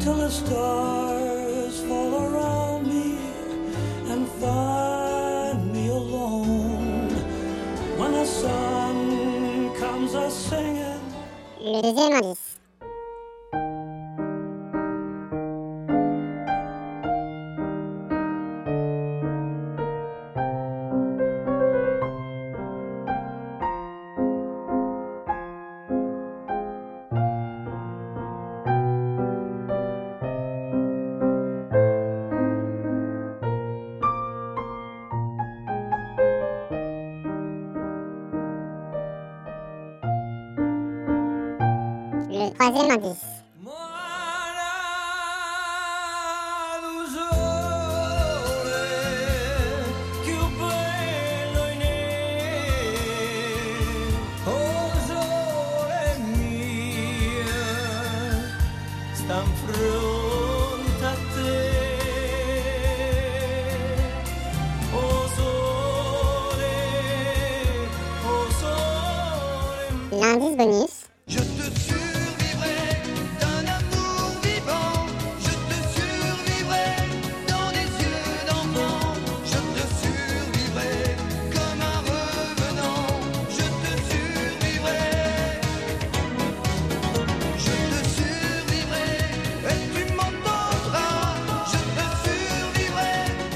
Till the stars fall around me and find me alone. When the sun comes a singing. Le troisième indice. Bonus. Je te